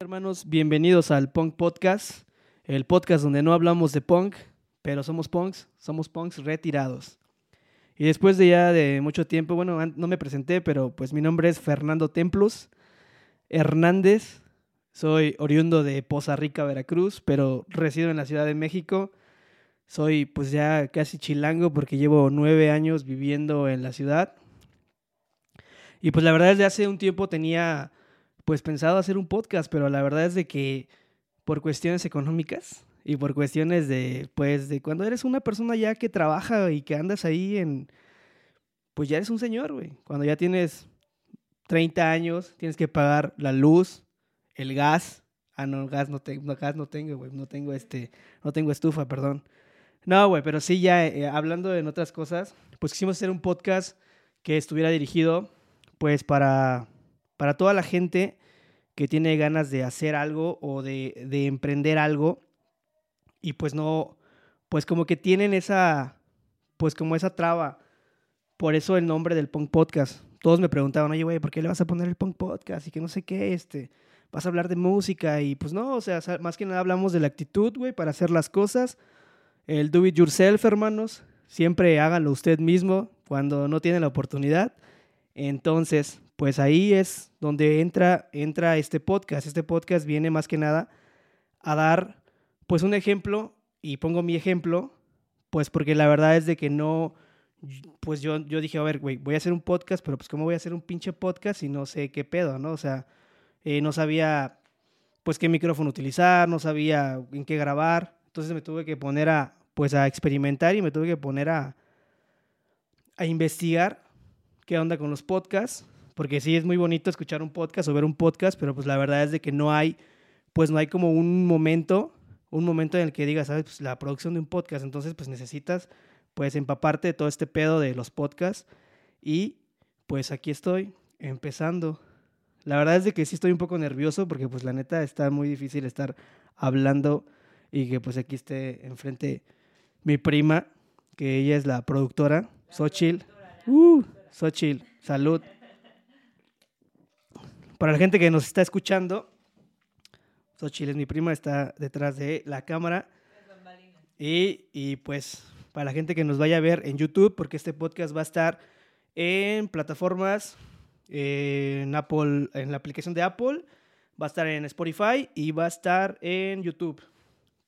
Hermanos, bienvenidos al Punk Podcast, el podcast donde no hablamos de punk, pero somos punks, somos punks retirados. Y después de ya de mucho tiempo, bueno, no me presenté, pero pues mi nombre es Fernando Templos Hernández. Soy oriundo de Poza Rica, Veracruz, pero resido en la Ciudad de México. Soy pues ya casi chilango porque llevo nueve años viviendo en la ciudad. Y pues la verdad es de hace un tiempo tenía pues pensado hacer un podcast, pero la verdad es de que por cuestiones económicas y por cuestiones de pues de cuando eres una persona ya que trabaja y que andas ahí en pues ya eres un señor, güey. Cuando ya tienes 30 años, tienes que pagar la luz, el gas. Ah, no, gas no tengo, gas no tengo, güey. No tengo este, no tengo estufa, perdón. No, güey, pero sí ya eh, hablando en otras cosas, pues quisimos hacer un podcast que estuviera dirigido pues para para toda la gente que tiene ganas de hacer algo o de, de emprender algo y pues no, pues como que tienen esa, pues como esa traba. Por eso el nombre del Punk Podcast. Todos me preguntaban, oye, güey, ¿por qué le vas a poner el Punk Podcast? Y que no sé qué, este, vas a hablar de música y pues no, o sea, más que nada hablamos de la actitud, güey, para hacer las cosas. El do it yourself, hermanos. Siempre háganlo usted mismo cuando no tiene la oportunidad. Entonces, pues ahí es donde entra, entra este podcast. Este podcast viene más que nada a dar pues un ejemplo y pongo mi ejemplo, pues porque la verdad es de que no, pues yo, yo dije, a ver, güey, voy a hacer un podcast, pero pues cómo voy a hacer un pinche podcast y no sé qué pedo, ¿no? O sea, eh, no sabía pues qué micrófono utilizar, no sabía en qué grabar, entonces me tuve que poner a, pues a experimentar y me tuve que poner a, a investigar qué onda con los podcasts, porque sí es muy bonito escuchar un podcast o ver un podcast, pero pues la verdad es de que no hay, pues no hay como un momento, un momento en el que digas, sabes, pues la producción de un podcast, entonces pues necesitas pues empaparte de todo este pedo de los podcasts y pues aquí estoy empezando. La verdad es de que sí estoy un poco nervioso porque pues la neta está muy difícil estar hablando y que pues aquí esté enfrente mi prima, que ella es la productora, Xochil. Uh, Xochil, salud. Para la gente que nos está escuchando, Xochil es mi prima, está detrás de la cámara. Y, y pues para la gente que nos vaya a ver en YouTube, porque este podcast va a estar en plataformas, en Apple, en la aplicación de Apple, va a estar en Spotify y va a estar en YouTube.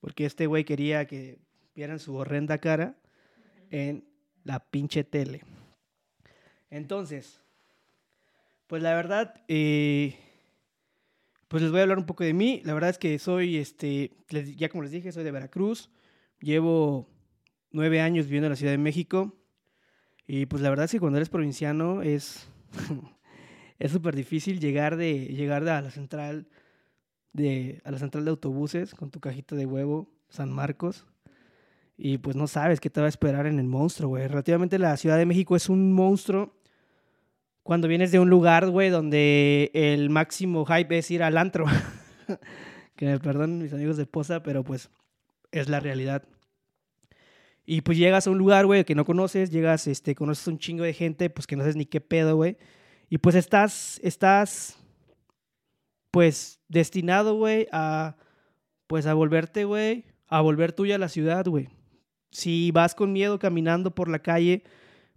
Porque este güey quería que vieran su horrenda cara en la pinche tele. Entonces, pues la verdad, eh, pues les voy a hablar un poco de mí. La verdad es que soy, este, ya como les dije, soy de Veracruz. Llevo nueve años viviendo en la Ciudad de México. Y pues la verdad es que cuando eres provinciano es es súper difícil llegar de llegar a la central de a la central de autobuses con tu cajita de huevo San Marcos y pues no sabes qué te va a esperar en el monstruo, güey. Relativamente la Ciudad de México es un monstruo cuando vienes de un lugar, güey, donde el máximo hype es ir al antro. que me perdonen mis amigos de Poza, pero pues es la realidad. Y pues llegas a un lugar, güey, que no conoces, llegas, este, conoces un chingo de gente, pues que no sabes ni qué pedo, güey. Y pues estás, estás, pues, destinado, güey, a, pues, a volverte, güey, a volver tuya la ciudad, güey. Si vas con miedo caminando por la calle,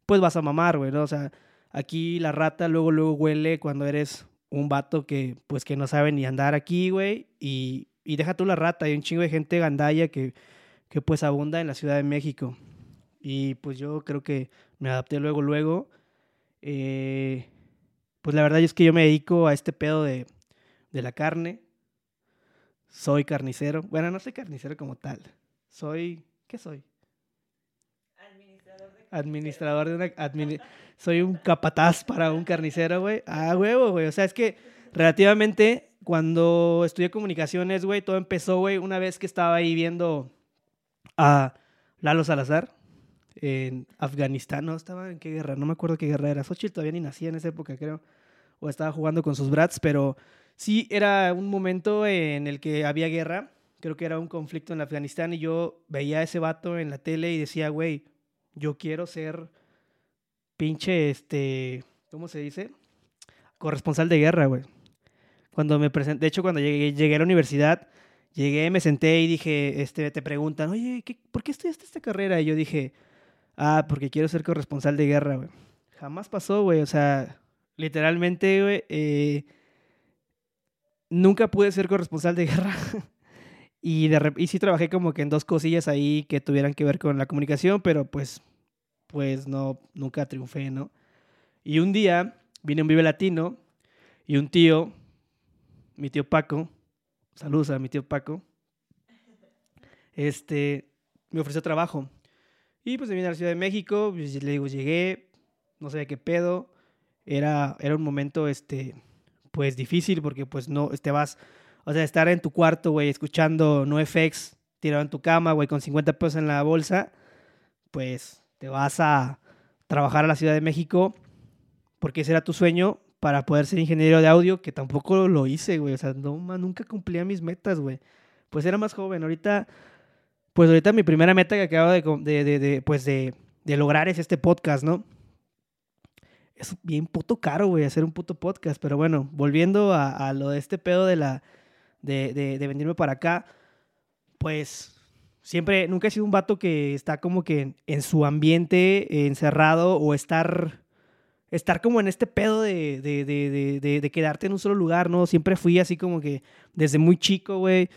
pues vas a mamar, güey, ¿no? O sea, aquí la rata luego, luego huele cuando eres un vato que, pues, que no sabe ni andar aquí, güey. Y, y deja tú la rata, hay un chingo de gente gandalla que, que, pues, abunda en la Ciudad de México. Y, pues, yo creo que me adapté luego, luego. Eh, pues, la verdad es que yo me dedico a este pedo de, de la carne. Soy carnicero. Bueno, no soy carnicero como tal. Soy... ¿Qué soy? Administrador de una... admini- soy un capataz para un carnicero, güey. Ah, huevo, güey. O sea, es que relativamente cuando estudié comunicaciones, güey, todo empezó, güey, una vez que estaba ahí viendo a Lalo Salazar en Afganistán. No, estaba en qué guerra, no me acuerdo qué guerra era. Xochitl todavía ni nacía en esa época, creo. O estaba jugando con sus brats, pero sí era un momento en el que había guerra. Creo que era un conflicto en Afganistán y yo veía a ese vato en la tele y decía, güey, yo quiero ser pinche, este, ¿cómo se dice? Corresponsal de guerra, güey. Cuando me presenté, de hecho, cuando llegué, a la universidad, llegué, me senté y dije, este, te preguntan, oye, ¿qué, ¿por qué estudiaste esta carrera? Y yo dije, ah, porque quiero ser corresponsal de guerra, güey. Jamás pasó, güey, o sea, literalmente, güey, eh, nunca pude ser corresponsal de guerra. y, de, y sí trabajé como que en dos cosillas ahí que tuvieran que ver con la comunicación, pero pues, pues no, nunca triunfé, ¿no? Y un día vine un Vive Latino y un tío, mi tío Paco, saludos a mi tío Paco, este, me ofreció trabajo. Y pues me vine a la Ciudad de México, pues, le digo, llegué, no sabía qué pedo, era, era un momento, este, pues difícil porque pues no, te vas, o sea, estar en tu cuarto, güey, escuchando NoFX tirado en tu cama, güey, con 50 pesos en la bolsa, pues te vas a trabajar a la Ciudad de México porque ese era tu sueño para poder ser ingeniero de audio, que tampoco lo hice, güey, o sea, no, nunca cumplía mis metas, güey. Pues era más joven, ahorita, pues ahorita mi primera meta que acabo de, de, de pues de, de lograr es este podcast, ¿no? Es bien puto caro, güey, hacer un puto podcast. Pero bueno, volviendo a, lo de este pedo de la. De, de, venirme para acá, pues siempre, nunca he sido un vato que está como que en, su ambiente encerrado o estar, estar como en este pedo de, de, de, quedarte en un solo lugar, ¿no? Siempre fui así como que desde muy chico, güey,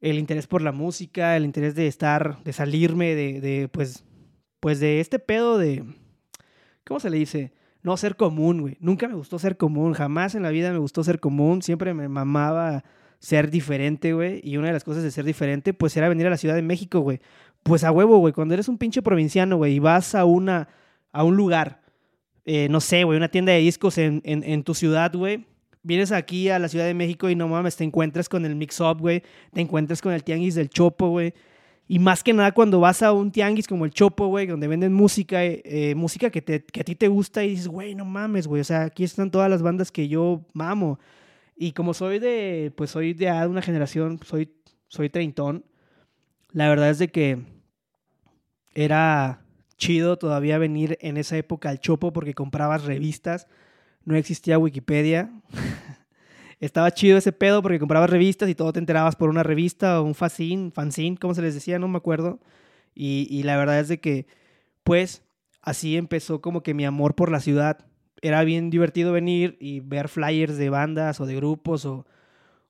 el interés por la música, el interés de estar, de salirme de, de pues, pues de este pedo de, ¿cómo se le dice? No ser común, güey. Nunca me gustó ser común, jamás en la vida me gustó ser común, siempre me mamaba ser diferente, güey. Y una de las cosas de ser diferente, pues era venir a la Ciudad de México, güey. Pues a huevo, güey, cuando eres un pinche provinciano, güey, y vas a, una, a un lugar, eh, no sé, güey, una tienda de discos en, en, en tu ciudad, güey. Vienes aquí a la Ciudad de México y no mames, te encuentras con el mix-up, güey. Te encuentras con el tianguis del Chopo, güey. Y más que nada cuando vas a un tianguis como el Chopo, güey, donde venden música, eh, eh, música que, te, que a ti te gusta y dices, güey, no mames, güey, o sea, aquí están todas las bandas que yo mamo. Y como soy de, pues soy de una generación, soy, soy treintón, la verdad es de que era chido todavía venir en esa época al Chopo porque comprabas revistas, no existía Wikipedia. estaba chido ese pedo porque comprabas revistas y todo te enterabas por una revista o un fanzine, fanzine, como se les decía, no me acuerdo. Y, y, la verdad es de que, pues, así empezó como que mi amor por la ciudad. Era bien divertido venir y ver flyers de bandas o de grupos o,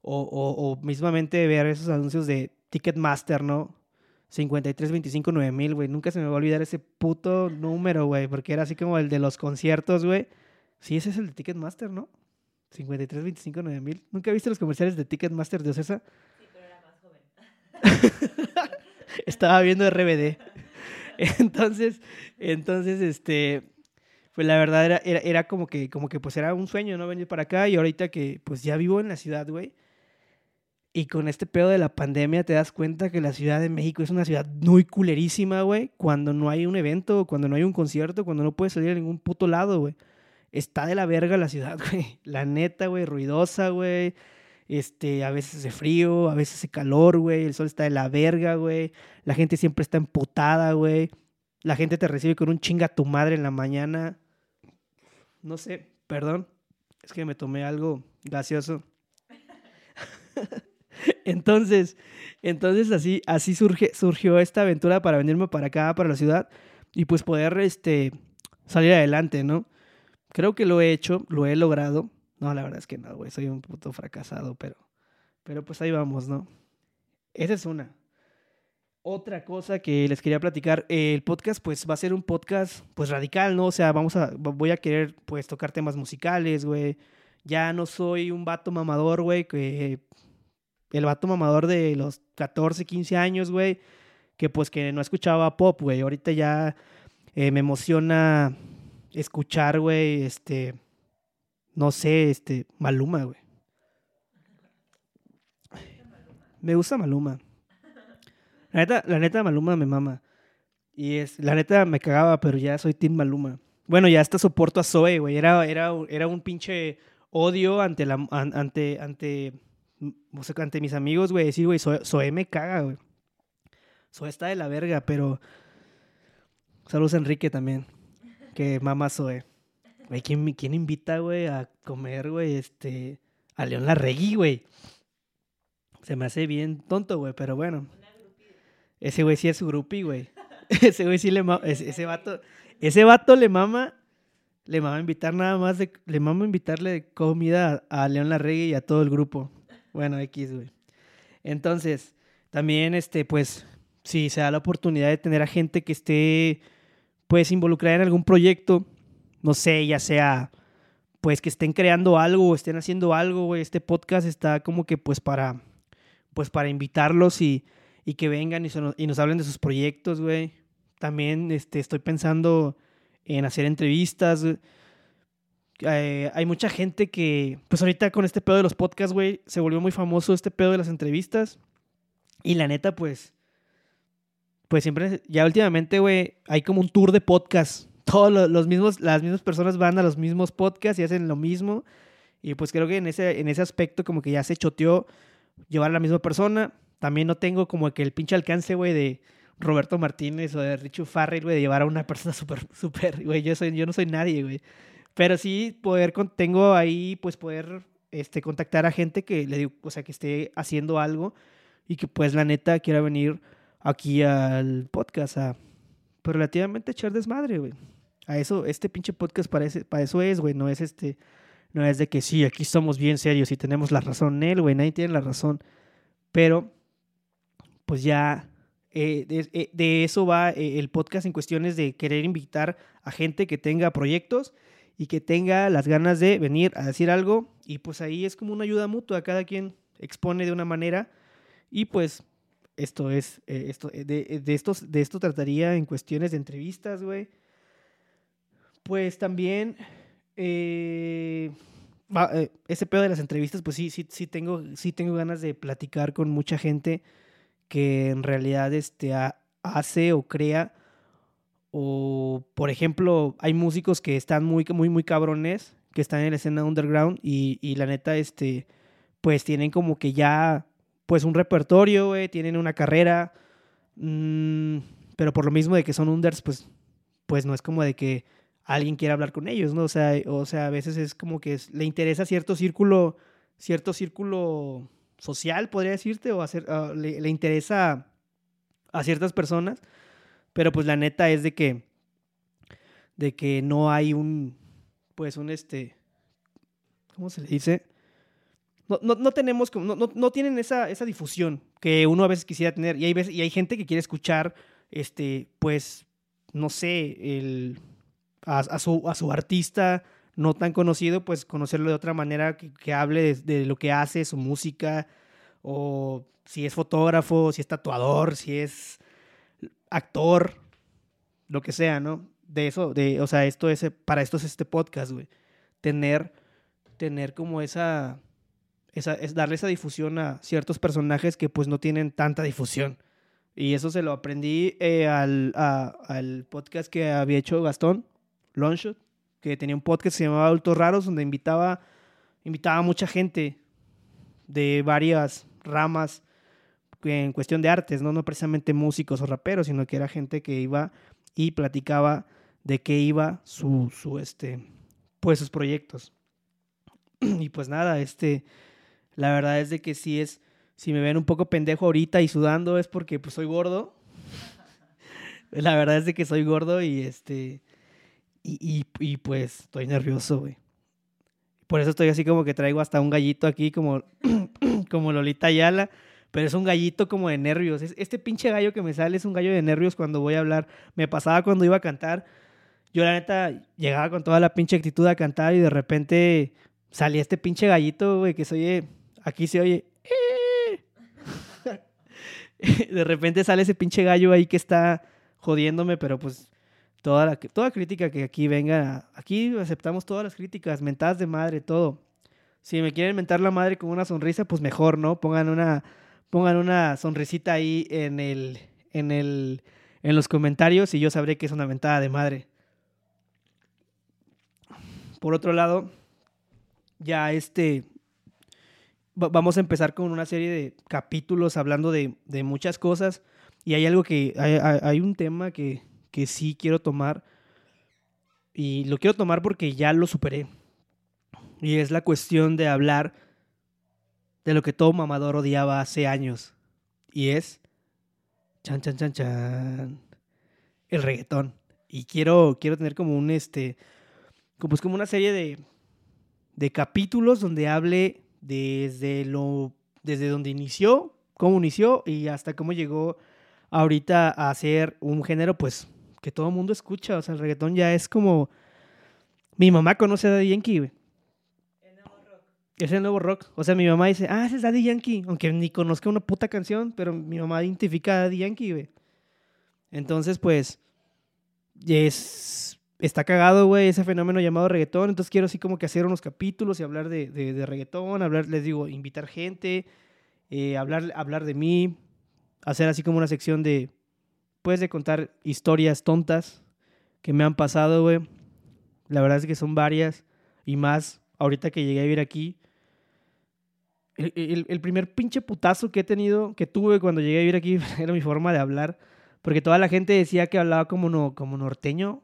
o, o, mismamente ver esos anuncios de Ticketmaster, ¿no? 53 25 9000, güey. Nunca se me va a olvidar ese puto número, güey, porque era así como el de los conciertos, güey. Sí, ese es el de Ticketmaster, ¿no? 53, 25, 9 mil. ¿Nunca viste los comerciales de Ticketmaster de Ocesa? Sí, pero era más joven. Estaba viendo RBD. Entonces, entonces, este, pues la verdad era, era, era, como que, como que pues era un sueño, ¿no? Venir para acá y ahorita que pues ya vivo en la ciudad, güey. Y con este pedo de la pandemia te das cuenta que la Ciudad de México es una ciudad muy culerísima, güey. Cuando no hay un evento, cuando no hay un concierto, cuando no puedes salir a ningún puto lado, güey está de la verga la ciudad, güey. La neta, güey, ruidosa, güey. Este, a veces hace frío, a veces hace calor, güey. El sol está de la verga, güey. La gente siempre está empotada, güey. La gente te recibe con un chinga a tu madre en la mañana. No sé, perdón. Es que me tomé algo gaseoso. entonces, entonces así, así surge, surgió esta aventura para venirme para acá, para la ciudad, y pues poder este, salir adelante, ¿no? Creo que lo he hecho, lo he logrado. No, la verdad es que no, güey, soy un puto fracasado, pero, pero pues ahí vamos, ¿no? Esa es una. Otra cosa que les quería platicar, el podcast pues va a ser un podcast pues radical, ¿no? O sea, vamos a, voy a querer pues tocar temas musicales, güey. Ya no soy un vato mamador, güey, que el vato mamador de los 14, 15 años, güey, que pues que no escuchaba pop, güey. Ahorita ya eh, me emociona escuchar, güey, este, no sé, este, Maluma, güey. Me gusta Maluma. La neta, la neta Maluma me mama. Y es, la neta me cagaba, pero ya soy Team Maluma. Bueno, ya hasta soporto a Zoe, güey. Era, era, era un pinche odio ante la, ante, ante, o sea, ante mis amigos, güey. Decir, güey, Zoe, me caga, güey. Zoe está de la verga, pero. Saludos a Enrique también Que mamá Zoe. Güey, ¿quién, ¿quién invita, güey, a comer, güey, este, a León Larregui, güey? Se me hace bien tonto, güey, pero bueno. Ese güey sí es su groupie, güey. ese güey sí le mama, ese, ese vato, ese vato le mama, le mama invitar nada más le mama invitarle comida a, a León Larregui y a todo el grupo. Bueno, X, güey. Entonces, también, este, pues, si se da la oportunidad de tener a gente que esté, pues, involucrada en algún proyecto, no sé, ya sea, pues, que estén creando algo o estén haciendo algo. Este podcast está como que, pues, para, pues, para invitarlos y, y que vengan y, nos hablen de sus proyectos, güey. También, este, estoy pensando en hacer entrevistas. Eh, hay mucha gente que, pues ahorita con este pedo de los podcasts, güey, se volvió muy famoso este pedo de las entrevistas. Y la neta, pues, pues siempre, ya últimamente, güey, hay como un tour de podcast. Todos lo- los mismos, las mismas personas van a los mismos podcasts y hacen lo mismo. Y pues creo que en ese, en ese aspecto como que ya se choteó llevar a la misma persona. También no tengo como que el pinche alcance, güey, de Roberto Martínez o de Richu Farrell, güey, de llevar a una persona súper, súper, güey, yo, soy, yo no soy nadie, güey. Pero sí poder, con- tengo ahí, pues poder este, contactar a gente que le digo, o sea, que esté haciendo algo y que pues la neta quiera venir aquí al podcast a pues, relativamente echar desmadre, güey. A eso, este pinche podcast para, para eso es, güey, no es este, no es de que sí, aquí estamos bien serios y tenemos la razón, él, güey, nadie tiene la razón. Pero, pues ya, eh, de, eh, de eso va eh, el podcast en cuestiones de querer invitar a gente que tenga proyectos y que tenga las ganas de venir a decir algo. Y pues ahí es como una ayuda mutua, cada quien expone de una manera. Y pues esto es, eh, esto, eh, de, de, estos, de esto trataría en cuestiones de entrevistas, güey. Pues también, eh, ese pedo de las entrevistas, pues sí, sí, sí, tengo, sí tengo ganas de platicar con mucha gente que en realidad este, ha- hace o crea o, por ejemplo, hay músicos que están muy, muy, muy cabrones, que están en la escena underground y, y la neta, este, pues tienen como que ya, pues un repertorio, tienen una carrera, mm, pero por lo mismo de que son unders, pues, pues no es como de que alguien quiera hablar con ellos, ¿no? O sea, o sea a veces es como que le interesa cierto círculo, cierto círculo social, podría decirte, o hacer, ah, le, le interesa a ciertas personas pero pues la neta es de que de que no hay un pues un este ¿cómo se le dice? No, no, no tenemos no, no, no tienen esa, esa difusión que uno a veces quisiera tener y hay veces, y hay gente que quiere escuchar este pues no sé el a, su a su artista no tan conocido pues conocerlo de otra manera que, que hable de, de lo que hace su música o si es fotógrafo si es tatuador si es actor, lo que sea, ¿no? De eso, de, o sea, esto es, para esto es este podcast, güey. Tener, tener como esa, es darle esa difusión a ciertos personajes que pues no tienen tanta difusión. Y eso se lo aprendí eh, al, al podcast que había hecho Gastón, Longshot, que tenía un podcast que se llamaba Adultos Raros, donde invitaba, invitaba a mucha gente de varias ramas en cuestión de artes, ¿no? No precisamente músicos o raperos, sino que era gente que iba y platicaba de qué iba su, su este, pues sus proyectos. Y pues nada, este, la verdad es de que sí es, si me ven un poco pendejo ahorita y sudando es porque pues soy gordo. La verdad es de que soy gordo y este, y, y, pues estoy nervioso, güey. Por eso estoy así como que traigo hasta un gallito aquí como, como Lolita Ayala. Pero es un gallito como de nervios. Es- Este pinche gallo que me sale es un gallo de nervios cuando voy a hablar. Me pasaba cuando iba a cantar. Yo la neta llegaba con toda la pinche actitud a cantar y de repente salía este pinche gallito, güey, que se oye, aquí se oye. "Eh". de repente sale ese pinche gallo ahí que está jodiéndome, pero pues toda, la, toda crítica que aquí venga, aquí aceptamos todas las críticas, mentadas de madre, todo. Si me quieren mentar la madre con una sonrisa, pues mejor, ¿no? Pongan una, pongan una sonrisita ahí en el, en el, en los comentarios y yo sabré que es una mentada de madre. Por otro lado, ya este, vamos a empezar con una serie de capítulos hablando de, de muchas cosas y hay algo que, hay, un tema que, que sí quiero tomar y lo quiero tomar porque ya lo superé. Y es la cuestión de hablar de lo que todo mamador odiaba hace años. Y es. Chan, chan, chan, chan. El reggaetón. Y quiero, quiero tener como un este. Como, pues como una serie de. De capítulos donde hable desde lo. Desde donde inició, cómo inició y hasta cómo llegó ahorita a ser un género, pues, que todo el mundo escucha. O sea, el reggaetón ya es como. Mi mamá conoce a Daddy Yankee, güey. El nuevo rock. Es el nuevo rock. O sea, mi mamá dice, ah, ese es Daddy Yankee. Aunque ni conozca una puta canción, pero mi mamá identifica a Daddy Yankee, güey. Entonces, pues, es, está cagado, güey, ese fenómeno llamado reggaetón. Entonces quiero así como que hacer unos capítulos y hablar de, de, de reggaetón, hablar, les digo, invitar gente, eh, hablar, hablar de mí, hacer así como una sección de, pues, de contar historias tontas que me han pasado, güey. La verdad es que son varias y más ahorita que llegué a vivir aquí. El, el- el primer pinche putazo que he tenido, que tuve cuando llegué a vivir aquí, era mi forma de hablar. Porque toda la gente decía que hablaba como, no, como norteño.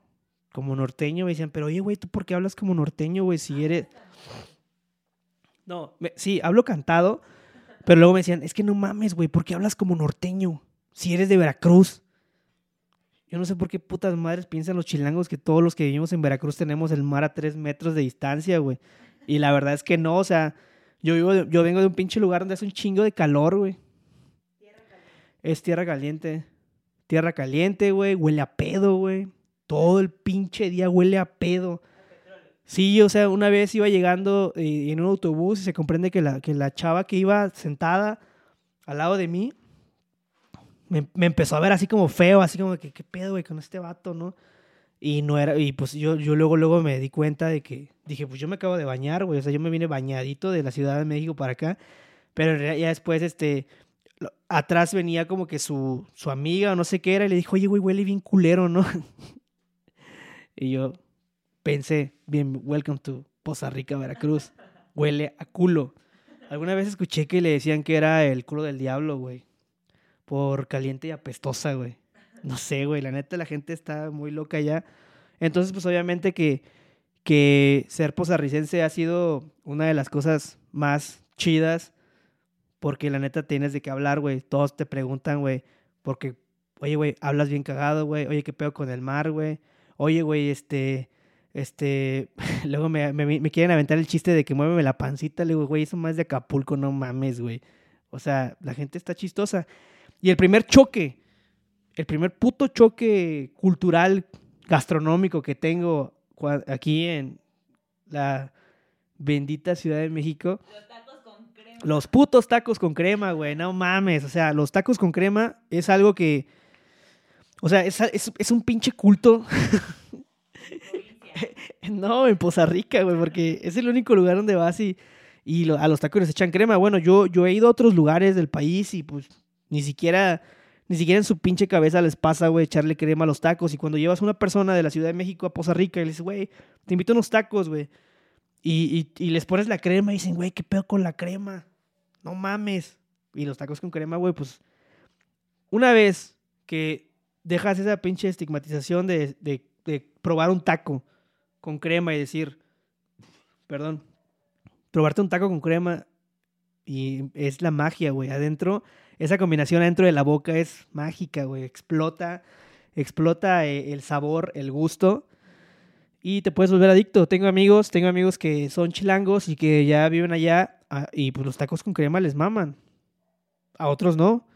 Como norteño. Me decían, pero oye, güey, ¿tú por qué hablas como norteño, güey? Si eres... No, sí, hablo cantado. Pero luego me decían, es que no mames, güey, ¿por qué hablas como norteño? Si eres de Veracruz. Yo no sé por qué putas madres piensan los chilangos que todos los que vivimos en Veracruz tenemos el mar a tres metros de distancia, güey. Y la verdad es que no, o sea, yo, vivo yo vengo de un pinche lugar donde hace un chingo de calor, güey. Es tierra caliente. Tierra caliente, güey. Huele a pedo, güey. Todo el pinche día huele a pedo. Sí, o sea, una vez iba llegando eh, en un autobús y se comprende que la, que la chava que iba sentada al lado de mí me, me empezó a ver así como feo, así como que, ¿qué pedo, güey, con este vato, no? Y no era, y pues yo, yo luego, luego me di cuenta de que, dije, pues yo me acabo de bañar, güey, o sea, yo me vine bañadito de la Ciudad de México para acá, pero ya después, este, atrás venía como que su, su amiga o no sé qué era y le dijo, oye, güey, huele bien culero, ¿no? y yo pensé, bien, welcome to Poza Rica, Veracruz, huele a culo. Alguna vez escuché que le decían que era el culo del diablo, güey, por caliente y apestosa, güey. No sé, güey, la neta la gente está muy loca ya. Entonces, pues obviamente que, que ser posarricense ha sido una de las cosas más chidas porque la neta tienes de qué hablar, güey. Todos te preguntan, güey, porque, oye, güey, hablas bien cagado, güey. Oye, qué pedo con el mar, güey. Oye, güey, este, este, luego me, me, me quieren aventar el chiste de que muéveme la pancita. Le digo, güey, eso más de Acapulco, no mames, güey. O sea, la gente está chistosa. Y el primer choque, el primer puto choque cultural, gastronómico que tengo aquí en la bendita Ciudad de México, Los tacos con crema. los putos tacos con crema, güey, no mames. O sea, los tacos con crema es algo que. O sea, es, es, es un pinche culto. No, en Poza Rica, güey, porque es el único lugar donde vas y, y lo- a los tacos les echan crema. Bueno, yo, yo he ido a otros lugares del país y pues ni siquiera, ni siquiera en su pinche cabeza les pasa, güey, echarle crema a los tacos. Y cuando llevas a una persona de la Ciudad de México a Poza Rica y le dices, güey, te invito a unos tacos, güey. Y, y, y les pones la crema y dicen, güey, ¿qué pedo con la crema? No mames. Y los tacos con crema, güey, pues una vez que dejas esa pinche estigmatización de, de- probar un taco con crema y decir, perdón, probarte un taco con crema y es la magia, güey. Adentro, esa combinación adentro de la boca es mágica, güey. Explota, explota eh, el sabor, el gusto y te puedes volver adicto. Tengo amigos, tengo amigos que son chilangos y que ya viven allá ah, y pues los tacos con crema les maman. A otros no.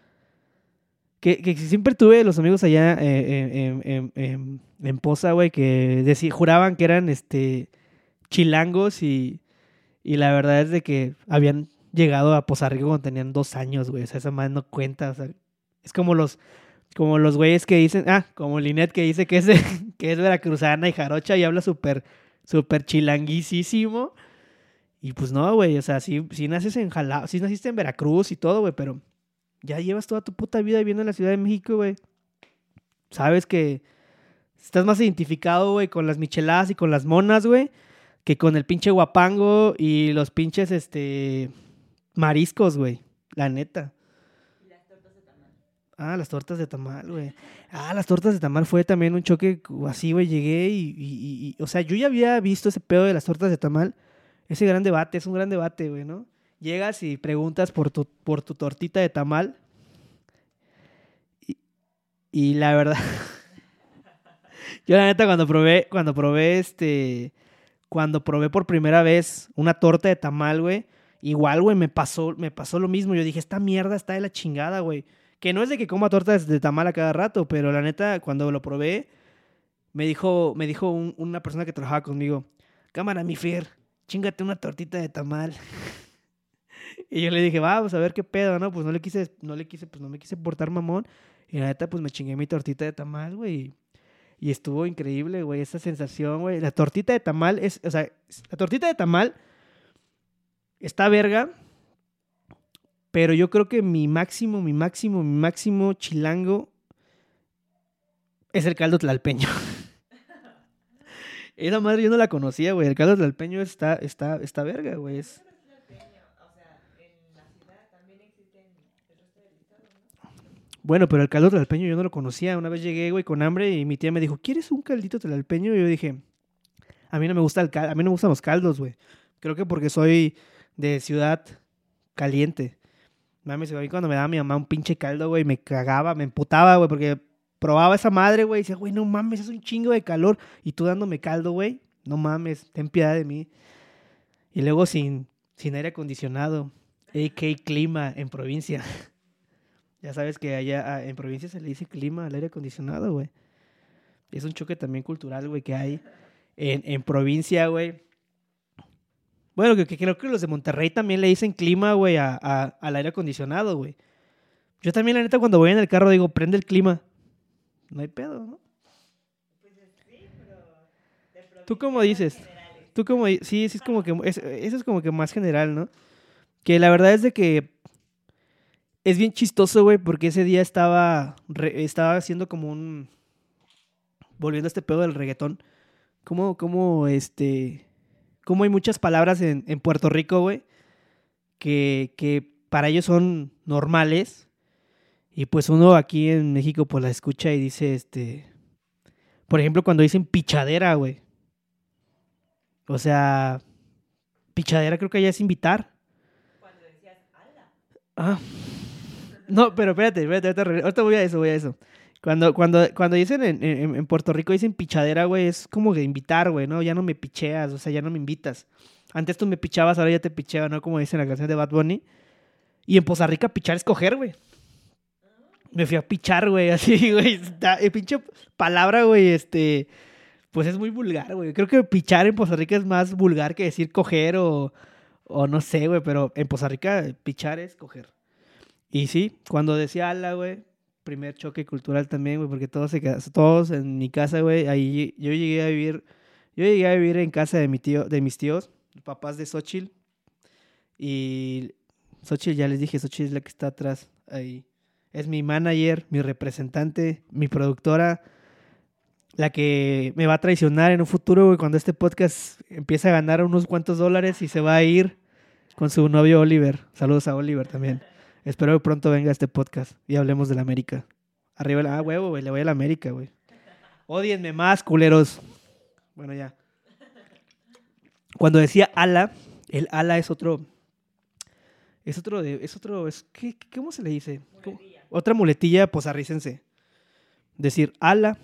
Que, que siempre tuve los amigos allá eh, en, en, en, en Poza, güey, que deci- juraban que eran este chilangos y, y la verdad es de que habían llegado a Poza Rica cuando tenían dos años, güey. O sea, esa madre no cuenta. O sea, es como los, como los güeyes que dicen, ah, como Linet que dice que es, que es veracruzana y jarocha y habla súper, súper chilanguisísimo. Y pues no, güey, o sea, sí, sí naces en Jalapa, sí naciste en Veracruz y todo, güey, pero ya llevas toda tu puta vida viviendo en la Ciudad de México, güey. Sabes que estás más identificado, güey, con las micheladas y con las monas, güey, que con el pinche guapango y los pinches, este, mariscos, güey. La neta. Las tortas de tamal. Ah, las tortas de tamal, güey. Ah, las tortas de tamal fue también un choque así, güey. Llegué y- y- y- O sea, yo ya había visto ese pedo de las tortas de tamal. Ese gran debate, es un gran debate, güey, ¿no? Llegas y preguntas por tu, por tu tortita de tamal. Y, la verdad. yo la neta cuando probé, cuando probé este. Cuando probé por primera vez una torta de tamal, güey. Igual, güey, me pasó, me pasó lo mismo. Yo dije, esta mierda está de la chingada, güey. Que no es de que coma tortas de tamal a cada rato, pero la neta, cuando lo probé, me dijo, me dijo un- una persona que trabajaba conmigo, cámara, mi Fer, chingate una tortita de tamal. y yo le dije, vamos a ver qué pedo, ¿no? Pues no le quise, no le quise, pues no me quise portar mamón. Y la neta, pues me chingué mi tortita de tamal, güey. Y estuvo increíble, güey, esa sensación, güey. La tortita de tamal es, o sea, la tortita de tamal está verga, pero yo creo que mi máximo, mi máximo, mi máximo chilango es el caldo tlalpeño. Esa madre yo no la conocía, güey. El caldo tlalpeño está, está, está verga, güey. Es... O sea, en la ciudad también existen el resto del estado, ¿no? Bueno, pero el caldo tlalpeño yo no lo conocía. Una vez llegué, güey, con hambre y mi tía me dijo, ¿quieres un caldito tlalpeño? Y yo dije, a mí no me gusta el cal- a mí no me gustan los caldos, güey. Creo que porque soy de ciudad caliente. Mames, a mí cuando me daba mi mamá un pinche caldo, güey, me cagaba, me emputaba, güey, porque probaba esa madre, güey, y decía, güey, no mames, es un chingo de calor. Y tú dándome caldo, güey, no mames, ten piedad de mí. Y luego sin, sin aire acondicionado, AK clima en provincia. ya sabes que allá ah, en provincia se le dice clima al aire acondicionado, güey. Es un choque también cultural, güey, que hay en, en provincia, güey. Bueno, que, creo que los de Monterrey también le dicen clima, güey, a- al aire acondicionado, güey. Yo también, la neta, cuando voy en el carro digo, prende el clima. No hay pedo, ¿no? Pues sí, pero ¿Tú cómo dices? Tú como, di- sí, sí es como que, es- eso es como que más general, ¿no? Que la verdad es de que es bien chistoso, güey, porque ese día estaba, re- estaba haciendo como un, volviendo a este pedo del reggaetón, como, como, este, como hay muchas palabras en, en Puerto Rico, güey, que, que para ellos son normales, y pues uno aquí en México pues la escucha y dice, este, por ejemplo, cuando dicen pichadera, güey. O sea, pichadera creo que allá es invitar. Cuando decías, ala, Ah. No, pero espérate, espérate, ahorita, ahorita voy a eso, voy a eso. Cuando, cuando, cuando dicen en, Puerto Rico, dicen pichadera, güey, es como de invitar, güey, ¿no? Ya no me picheas, o sea, ya no me invitas. Antes tú me pichabas, ahora ya te picheo, ¿no? Como dice en la canción de Bad Bunny. Y en Poza Rica, pichar es coger, güey. Me fui a pichar, güey, así, güey. está- eh, pinche palabra, güey, este. Pues es muy vulgar, güey. Creo que pichar en Poza Rica es más vulgar que decir coger o, o no sé, güey, pero en Poza Rica pichar es coger. Y sí, cuando decía ala, güey, primer choque cultural también, güey, porque todos, se todos en mi casa, güey, ahí yo llegué a vivir, yo llegué a vivir en casa de mi tío, de mis tíos, papás de Xochitl, y Xochitl, ya les dije, Xochitl es la que está atrás, ahí. Es mi manager, mi representante, mi productora, la que me va a traicionar en un futuro, güey, cuando este podcast empiece a ganar unos cuantos dólares y se va a ir con su novio Oliver. Saludos a Oliver también. Espero que pronto venga este podcast y hablemos de la América. Arriba, la- ah, huevo, güey, le voy a la América, güey. Odienme más, culeros. Bueno, ya. Cuando decía ala, el ala es otro. Es otro de. Es otro. Es, ¿qué, ¿Cómo se le dice? Muletilla. Otra muletilla posarricense. Decir ala.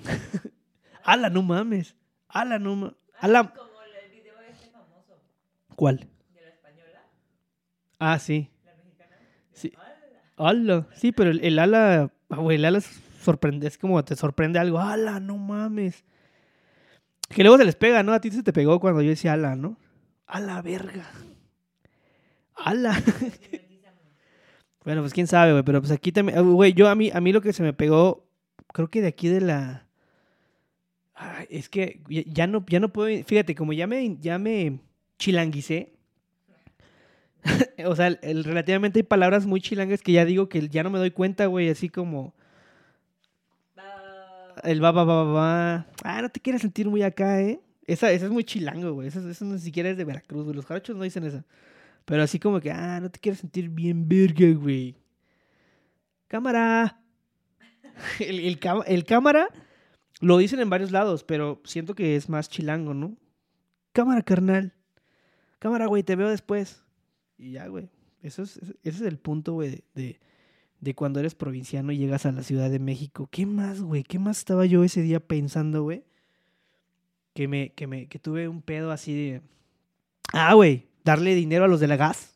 ala, no mames. Ala, no mames. Ala. Como el video este famoso ¿Cuál? de la española, Ah, sí. Sí. Sí, pero el, ala. güey, el ala sorprende, es como te sorprende algo. Ala, no mames. Que luego se les pega, ¿no? A ti se te pegó cuando yo decía ala, ¿no? Ala, verga. Ala. Bueno, pues quién sabe, güey, pero pues aquí también, ah, güey, yo a mí, a mí lo que se me pegó, creo que de aquí de la... Es que ya- ya no, ya no puedo, fíjate, como ya me, ya me chilanguicé, o sea, el- el- relativamente hay palabras muy chilangas que ya digo que ya no me doy cuenta, güey, así como el va, va, va, va. Ah, no te quieres sentir muy acá, ¿eh? Esa, esa es muy chilango, güey, eso, eso ni siquiera es de Veracruz, güey, los jarochos no dicen eso. Pero así como que, ah, no te quieres sentir bien verga, güey. Cámara. El, el el cámara lo dicen en varios lados, pero siento que es más chilango, ¿no? Cámara, carnal. Cámara, güey, te veo después. Y ya, güey. Eso es, ese es el punto, güey, de, de, cuando eres provinciano y llegas a la Ciudad de México. ¿Qué más, güey? ¿Qué más estaba yo ese día pensando, güey? Que me, que me, que tuve un pedo así de. Ah, güey, darle dinero a los de la gas.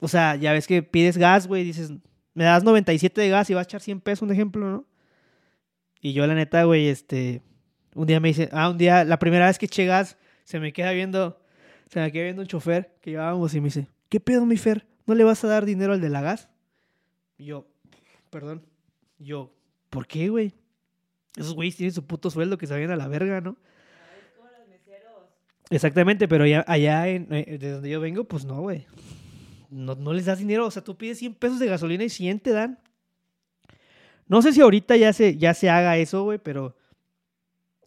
O sea, ya ves que pides gas, güey, dices, me das 97 de gas y vas a echar 100 pesos, un ejemplo, ¿no? Y yo, la neta, güey, este, un día me dice, ah, un día, la primera vez que eché gas, se me queda viendo, se me queda viendo un chofer que llevábamos y me dice, ¿qué pedo, mi Fer? ¿No le vas a dar dinero al de la gas? Y yo, perdón, yo, ¿por qué, güey? Esos güeyes tienen su puto sueldo que se vayan a la verga, ¿no? Es como los meseros. Exactamente, pero allá eh, de donde yo vengo, pues no, güey. No, no les das dinero, o sea, tú pides 100 pesos de gasolina y 100 te dan. No sé si ahorita ya se, ya se haga eso, güey, pero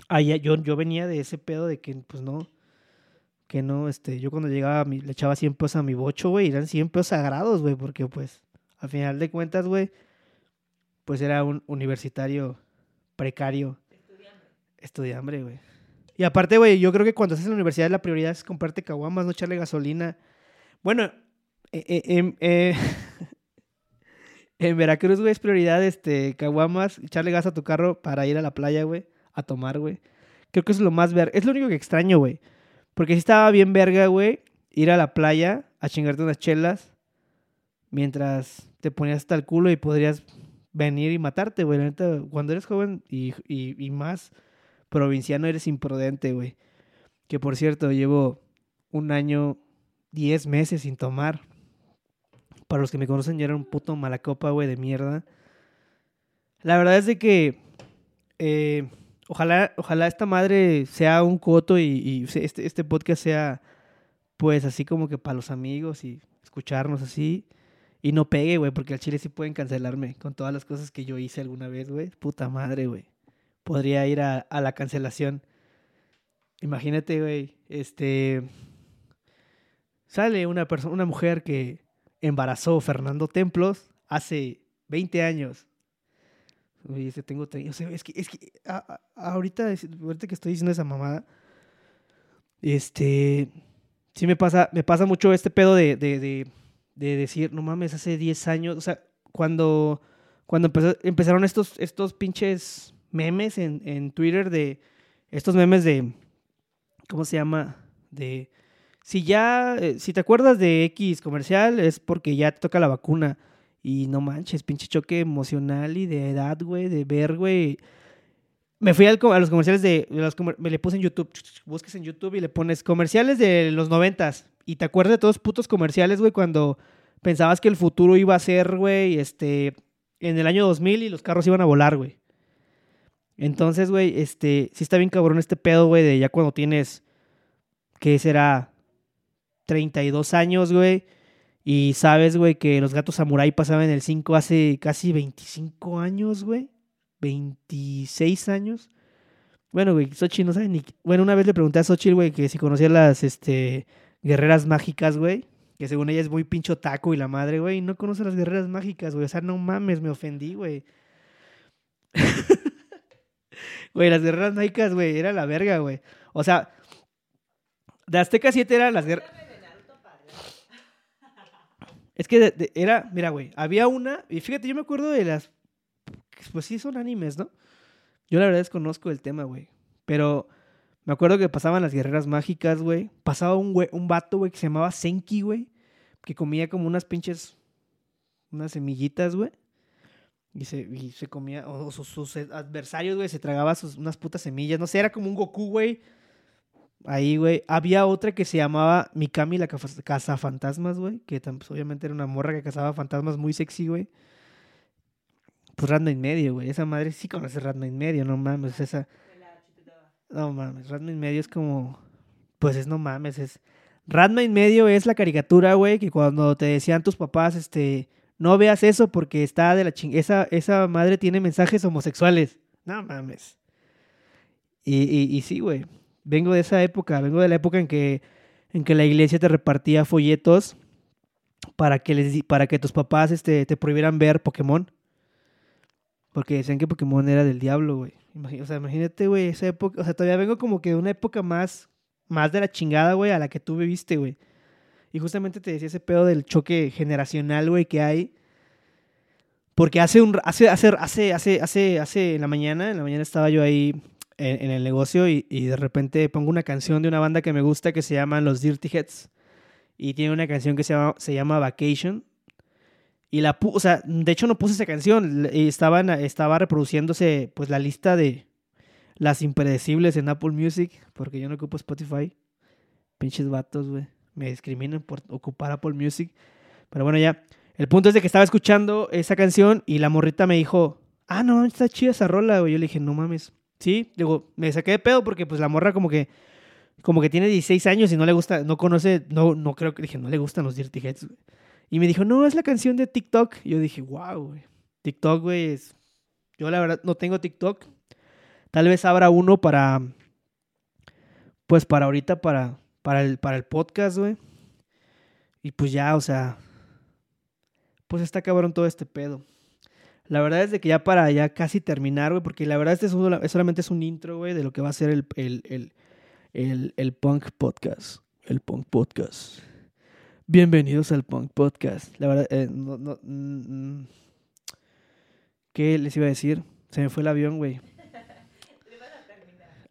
allá, yo, yo venía de ese pedo de que, pues no, que no, este, yo cuando llegaba mi- le echaba 100 pesos a mi bocho, güey, eran 100 pesos sagrados, güey, porque pues, al final de cuentas, güey, pues era un universitario precario, estudiambre, güey. Y aparte, güey, yo creo que cuando estás en la universidad la prioridad es comprarte caguamas, no echarle gasolina. Bueno, eh, eh, em, eh, en Veracruz, güey, es prioridad, este, caguamas, echarle gas a tu carro para ir a la playa, güey, a tomar, güey. Creo que es lo más ver, es lo único que extraño, güey. Porque sí estaba bien verga, güey, ir a la playa a chingarte unas chelas mientras te ponías hasta el culo y podrías venir y matarte, güey. Neta, cuando eres joven y, y, y más provinciano eres imprudente, güey. Que por cierto, llevo un año, diez meses sin tomar. Para los que me conocen, yo era un puto malacopa, güey, de mierda. La verdad es de que eh, ojalá, ojalá esta madre sea un coto y, este, este podcast sea, pues, así como que para los amigos y escucharnos así. Y no pegue, güey, porque al chile sí pueden cancelarme con todas las cosas que yo hice alguna vez, güey. Puta madre, güey. Podría ir a, a la cancelación. Imagínate, güey, este... Sale una persona, una mujer que embarazó Fernando Templos hace 20 años. Oye, ese tengo... tre- O sea, es que, es que ahorita, ahorita que estoy diciendo esa mamada, este... Sí me pasa, me pasa mucho este pedo de, de, de, de decir, no mames, hace 10 años, o sea, cuando, cuando empezaron estos, estos pinches memes en, en Twitter de, estos memes de, ¿cómo se llama? De, si ya, eh, si te acuerdas de X comercial es porque ya te toca la vacuna. Y no manches, pinche choque emocional y de edad, güey, de ver, güey. Me fui al a los comerciales de, los me le puse en YouTube, busques en YouTube y le pones comerciales de los noventas. Y te acuerdas de todos putos comerciales, güey, cuando pensabas que el futuro iba a ser, güey, este, en el año 2000 y los carros iban a volar, güey. Entonces, güey, este, sí está bien cabrón este pedo, güey, de ya cuando tienes, ¿qué será? 32 años, güey. Y sabes, güey, que los gatos samurai pasaban en el 5 hace casi 25 años, güey. 26 años. Bueno, güey, Xochitl no sabe ni... Bueno, una vez le pregunté a Xochitl, güey, que si conocía las, este, guerreras mágicas, güey. Que según ella es muy pincho taco y la madre, güey. No conoce las guerreras mágicas, güey. O sea, no mames, me ofendí, güey. Güey, las guerreras mágicas, güey, era la verga, güey. O sea, de Azteca 7 eran las guerras... Háblame de Naruto para hablar. Es que era, mira, güey, había una, y fíjate, yo me acuerdo de las, pues sí son animes, ¿no? Yo la verdad desconozco el tema, güey, pero me acuerdo que pasaban las guerreras mágicas, güey, pasaba un, güey, un vato, güey, que se llamaba Senki, güey, que comía como unas pinches, unas semillitas, güey, y se, y se comía, o sus, sus adversarios, güey, se tragaba sus, unas putas semillas, no sé, era como un Goku, güey, Ahí, güey. Había otra que se llamaba Mikami la cazafantasmas, güey. Que pues, obviamente era una morra que cazaba fantasmas muy sexy, güey. Pues Ratma en medio, güey. Esa madre sí conoce Ratma en medio, no mames. Esa. No mames. Ratma en medio es como. Pues es no mames. Es. Ratma en medio es la caricatura, güey. Que cuando te decían tus papás, este. No veas eso porque está de la ching. Esa, esa madre tiene mensajes homosexuales. No mames. Y, y, y sí, güey. Vengo de esa época, vengo de la época en que, en que la iglesia te repartía folletos para que, les, para que tus papás este, te prohibieran ver Pokémon. Porque decían que Pokémon era del diablo, güey. O sea, imagínate, güey, esa época. O sea, todavía vengo como que de una época más, más de la chingada, güey, a la que tú viviste, güey. Y justamente te decía ese pedo del choque generacional, güey, que hay. Porque hace un hace hace hace hace hace la mañana, en la mañana estaba yo ahí en, el negocio y, y de repente pongo una canción de una banda que me gusta que se llaman Los Dirty Heads y tiene una canción que se llama se llama Vacation y la pu- o sea, de hecho no puse esa canción, le- y estaba en la- estaba reproduciéndose pues la lista de las impredecibles en Apple Music porque yo no ocupo Spotify. Pinches vatos, güey. Me discriminan por ocupar Apple Music. Pero bueno, ya. El punto es de que estaba escuchando esa canción y la morrita me dijo, ah, no, está chida esa rola, güey. Yo le dije, no mames. Sí, digo, me saqué de pedo porque pues la morra como que, como que tiene 16 años y no le gusta, no conoce, no, no creo que, dije, no le gustan los Dirty Heads. Y me dijo, no, es la canción de TikTok. Y yo dije, wow, güey. TikTok, güey, es... Yo la verdad no tengo TikTok. Tal vez abra uno para, pues para ahorita, para, para el, para el podcast, güey. Y pues ya, o sea, pues está cabrón todo este pedo. La verdad es de que ya para ya casi terminar, güey, porque la verdad este es, solamente es un intro, güey, de lo que va a ser el, el, el, el, Punk Podcast. El Punk Podcast. Bienvenidos al Punk Podcast. La verdad, eh, no, no, mm. ¿qué les iba a decir? Se me fue el avión, güey.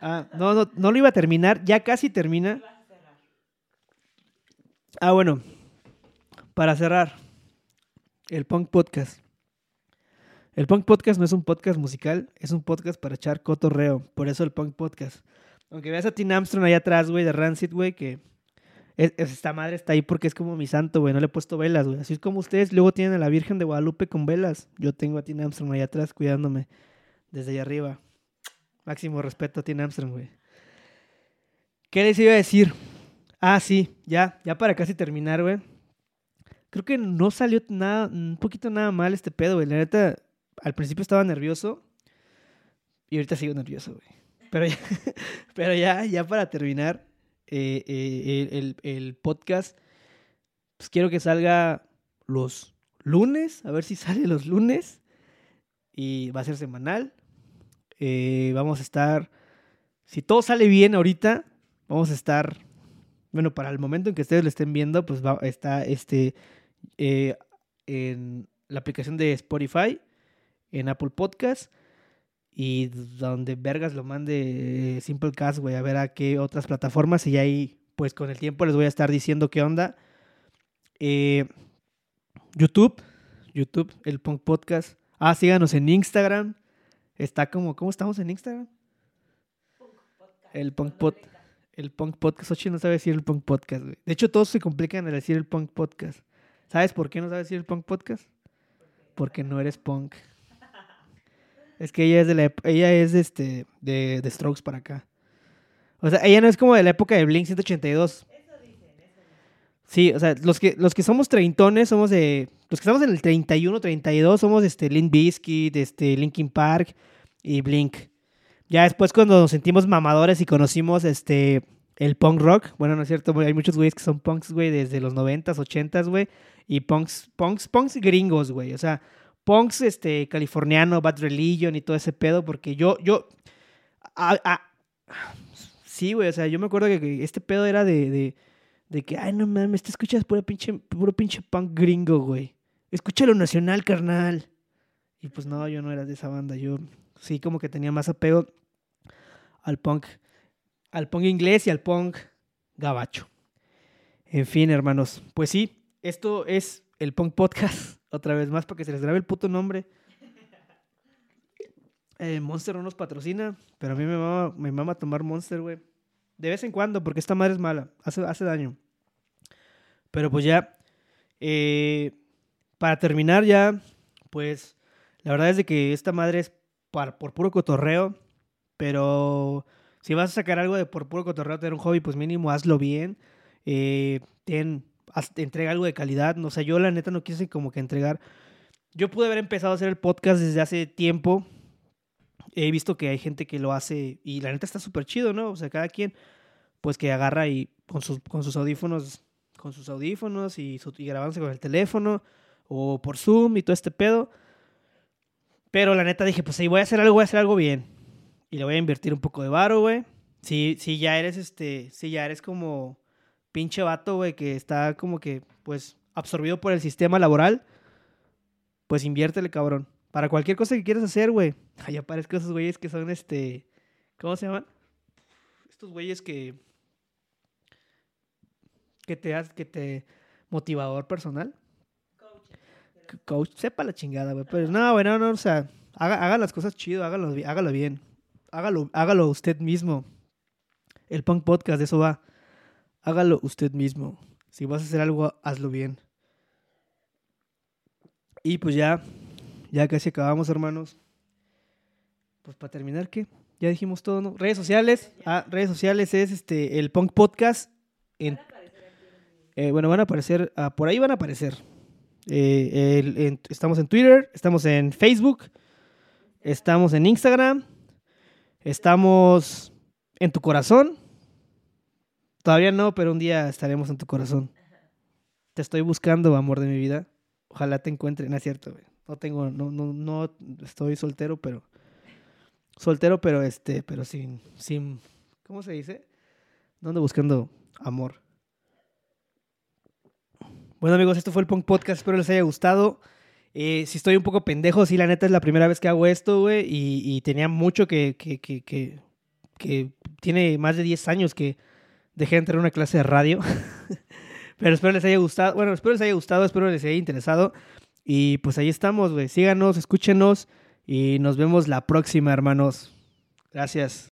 Ah, no, no, no lo iba a terminar, ya casi termina. Ah, bueno, para cerrar, el Punk Podcast. El Punk Podcast no es un podcast musical, es un podcast para echar cotorreo. Por eso el Punk Podcast. Aunque veas a Tim Armstrong allá atrás, güey, de Rancid, güey, que es- es- esta madre está ahí porque es como mi santo, güey. No le he puesto velas, güey. Así es como ustedes luego tienen a la Virgen de Guadalupe con velas. Yo tengo a Tim Armstrong allá atrás cuidándome desde allá arriba. Máximo respeto a Tim Armstrong, güey. ¿Qué les iba a decir? Ah, sí, ya, ya para casi terminar, güey. Creo que no salió nada, un poquito nada mal este pedo, güey. La neta, al principio estaba nervioso y ahorita sigo nervioso, güey. Pero ya, ya, para terminar eh, eh, el, el- podcast, pues quiero que salga los lunes, a ver si sale los lunes. Y va a ser semanal. Eh, vamos a estar, si todo sale bien ahorita, vamos a estar bueno, para el momento en que ustedes lo estén viendo, pues va, está este en la aplicación de Spotify, en Apple Podcast y donde Vergas lo mande eh, Simplecast, güey, a ver a qué otras plataformas y ahí, pues con el tiempo les voy a estar diciendo qué onda. Eh, YouTube, YouTube, el Punk Podcast. Ah, síganos en Instagram. Está como, ¿cómo estamos en Instagram? Punk podcast. El Punk con Pod. doble K. El punk podcast. Ochi no sabe decir el punk podcast, güey. De hecho, todos se complican al decir el punk podcast. ¿Sabes por qué no sabe decir el punk podcast? Porque no eres punk. Es que ella es de la ella es este de, de Strokes para acá. O sea, ella no es como de la época de Blink 182. Eso dicen, eso dicen. Sí, o sea, los que los que somos treintones somos de los que estamos en el 31, 32 somos este Limp Bizkit, este Linkin Park y Blink. Ya después cuando nos sentimos mamadores y conocimos este el punk rock, bueno, no es cierto, hay muchos güeyes que son punks, güey, desde los 90s, 80s, güey, y punks punks punks gringos, güey, o sea, punks este californiano, Bad Religion y todo ese pedo porque yo yo a- a- sí, güey, o sea, yo me acuerdo que, este pedo era de, de de que, ay, no mames, te escuchas puro pinche, puro pinche punk gringo, güey. Escucha lo nacional, carnal. Y pues no, yo no era de esa banda. Yo sí como que tenía más apego al punk, al punk inglés y al punk gabacho. En fin, hermanos, pues sí, esto es el punk podcast. Otra vez más para que se les grabe el puto nombre. Eh, Monster no nos patrocina, pero a mí me mama, me mama tomar Monster, güey. De vez en cuando, porque esta madre es mala, hace, hace daño. Pero pues ya, eh, para terminar ya, pues la verdad es de que esta madre es par- por puro cotorreo, pero si vas a sacar algo de por puro cotorreo, tener un hobby, pues mínimo hazlo bien. Eh, ten, entrega algo de calidad. No, o sea, yo la neta no quise como que entregar. Yo pude haber empezado a hacer el podcast desde hace tiempo. He visto que hay gente que lo hace y la neta está súper chido, ¿no? O sea, cada quien, pues que agarra y con sus, con sus audífonos, con sus audífonos y, su- grabándose con el teléfono o por Zoom y todo este pedo. Pero la neta dije, pues si voy a hacer algo, voy a hacer algo bien. Y le voy a invertir un poco de varo, güey. Si, si ya eres este, si ya eres como pinche vato, güey, que está como que, pues, absorbido por el sistema laboral, pues inviértele, cabrón. Para cualquier cosa que quieras hacer, güey. Ay, aparezco esos güeyes que son este. ¿Cómo se llaman? Estos güeyes que. Que te has, que te. Motivador personal. C- Coach, sepa la chingada, güey. Pero no, güey, no, no, o sea, haga, haga las cosas chido, hágalo, hágalo bien. Hágalo, hágalo usted mismo. El Punk Podcast, de eso va. Hágalo usted mismo. Si vas a hacer algo, hazlo bien. Y pues ya, ya casi acabamos, hermanos. Pues para terminar, ¿qué? Ya dijimos todo, ¿no? Redes sociales. Ah, redes sociales es este el Punk Podcast. Eh, bueno, van a aparecer, ah, por ahí van a aparecer. Eh, estamos en Twitter, estamos en Facebook, estamos en Instagram, estamos en tu corazón. Todavía no, pero un día estaremos en tu corazón. Te estoy buscando, amor de mi vida. Ojalá te encuentre. No es cierto, güey. No tengo, no, no, no estoy soltero, pero. Soltero, pero este, pero sin, sin. ¿Cómo se dice? No ando buscando amor. Bueno, amigos, esto fue el Punk Podcast. Espero les haya gustado. Eh, si estoy un poco pendejo, sí, la neta es la primera vez que hago esto, güey. Y, y tenía mucho que, que, que, que, que tiene más de 10 años que dejé de entrar una clase de radio. Pero espero les haya gustado. Bueno, espero les haya gustado, espero les haya interesado. Y pues ahí estamos, güey. Síganos, escúchenos y nos vemos la próxima, hermanos. Gracias.